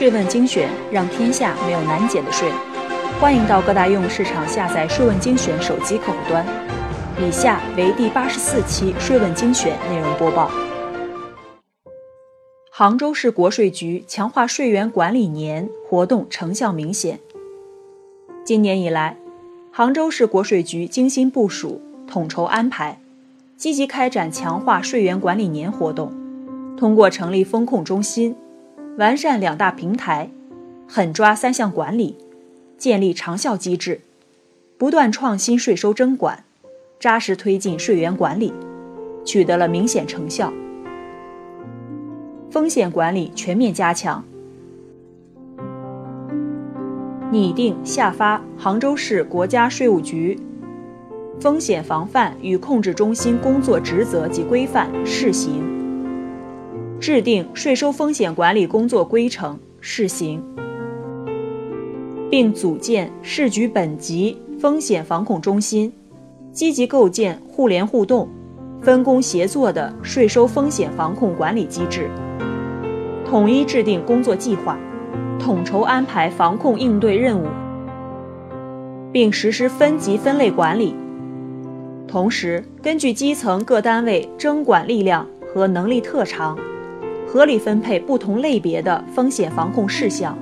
税问精选，让天下没有难减的税。欢迎到各大应用市场下载“税问精选”手机客户端。以下为第八十四期税问精选内容播报。杭州市国税局强化税源管理年活动成效明显。今年以来，杭州市国税局精心部署、统筹安排，积极开展强化税源管理年活动，通过成立风控中心。完善两大平台，狠抓三项管理，建立长效机制，不断创新税收征管，扎实推进税源管理，取得了明显成效。风险管理全面加强，拟定下发杭州市国家税务局风险防范与控制中心工作职责及规范试行。制定税收风险管理工作规程试行，并组建市局本级风险防控中心，积极构建互联互动、分工协作的税收风险防控管理机制，统一制定工作计划，统筹安排防控应对任务，并实施分级分类管理。同时，根据基层各单位征管力量和能力特长。合理分配不同类别的风险防控事项，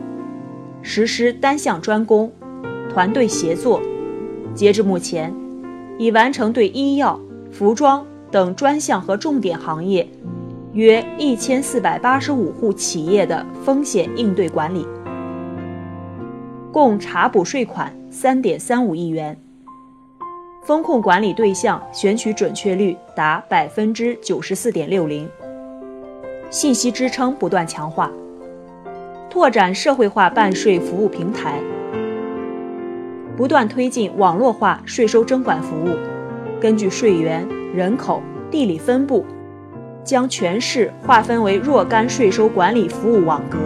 实施单项专攻、团队协作。截至目前，已完成对医药、服装等专项和重点行业约一千四百八十五户企业的风险应对管理，共查补税款三点三五亿元，风控管理对象选取准确率达百分之九十四点六零。信息支撑不断强化，拓展社会化办税服务平台，不断推进网络化税收征管服务。根据税源、人口、地理分布，将全市划分为若干税收管理服务网格，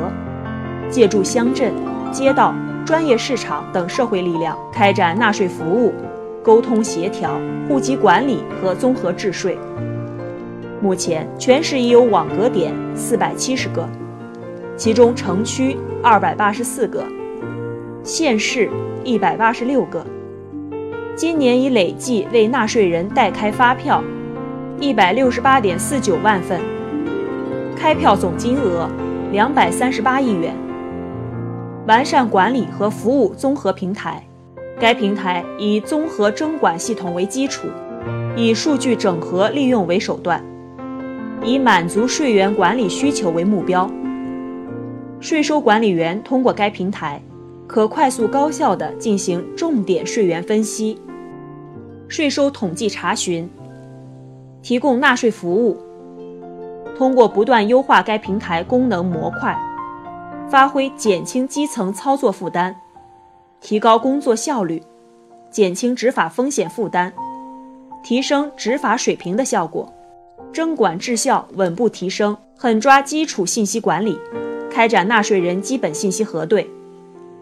借助乡镇、街道、专业市场等社会力量，开展纳税服务、沟通协调、户籍管理和综合治税。目前，全市已有网格点四百七十个，其中城区二百八十四个，县市一百八十六个。今年已累计为纳税人代开发票一百六十八点四九万份，开票总金额两百三十八亿元。完善管理和服务综合平台，该平台以综合征管系统为基础，以数据整合利用为手段。以满足税源管理需求为目标，税收管理员通过该平台，可快速高效地进行重点税源分析、税收统计查询，提供纳税服务。通过不断优化该平台功能模块，发挥减轻基层操作负担、提高工作效率、减轻执法风险负担、提升执法水平的效果。征管质效稳步提升，狠抓基础信息管理，开展纳税人基本信息核对，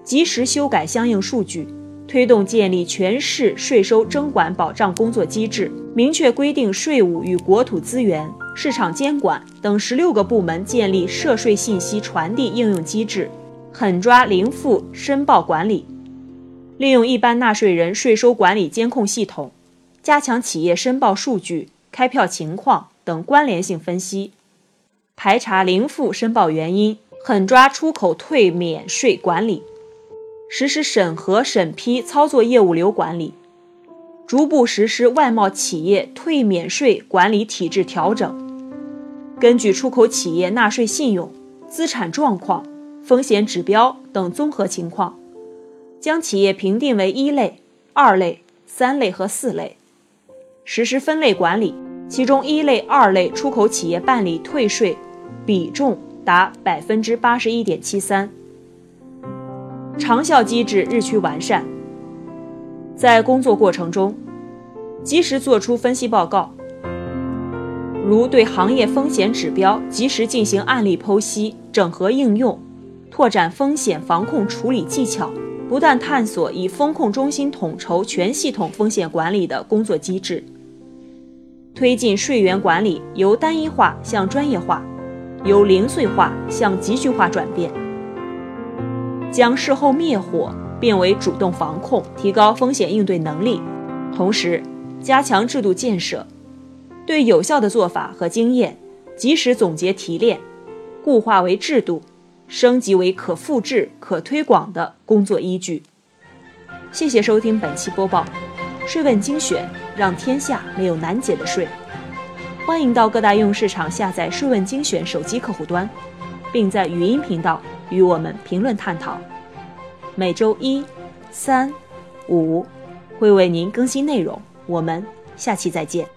及时修改相应数据，推动建立全市税收征管保障工作机制，明确规定税务与国土资源、市场监管等十六个部门建立涉税信息传递应用机制，狠抓零负申报管理，利用一般纳税人税收管理监控系统，加强企业申报数据、开票情况。等关联性分析，排查零负申报原因，狠抓出口退免税管理，实施审核审批操作业务流管理，逐步实施外贸企业退免税管理体制调整。根据出口企业纳税信用、资产状况、风险指标等综合情况，将企业评定为一类、二类、三类和四类，实施分类管理。其中一类、二类出口企业办理退税比重达百分之八十一点七三，长效机制日趋完善。在工作过程中，及时作出分析报告，如对行业风险指标及时进行案例剖析、整合应用，拓展风险防控处理技巧，不断探索以风控中心统筹全系统风险管理的工作机制。推进税源管理由单一化向专业化，由零碎化向集聚化转变，将事后灭火变为主动防控，提高风险应对能力，同时加强制度建设，对有效的做法和经验及时总结提炼，固化为制度，升级为可复制、可推广的工作依据。谢谢收听本期播报，税问精选，让天下没有难解的税。欢迎到各大应用市场下载“税问精选”手机客户端，并在语音频道与我们评论探讨。每周一、三、五会为您更新内容，我们下期再见。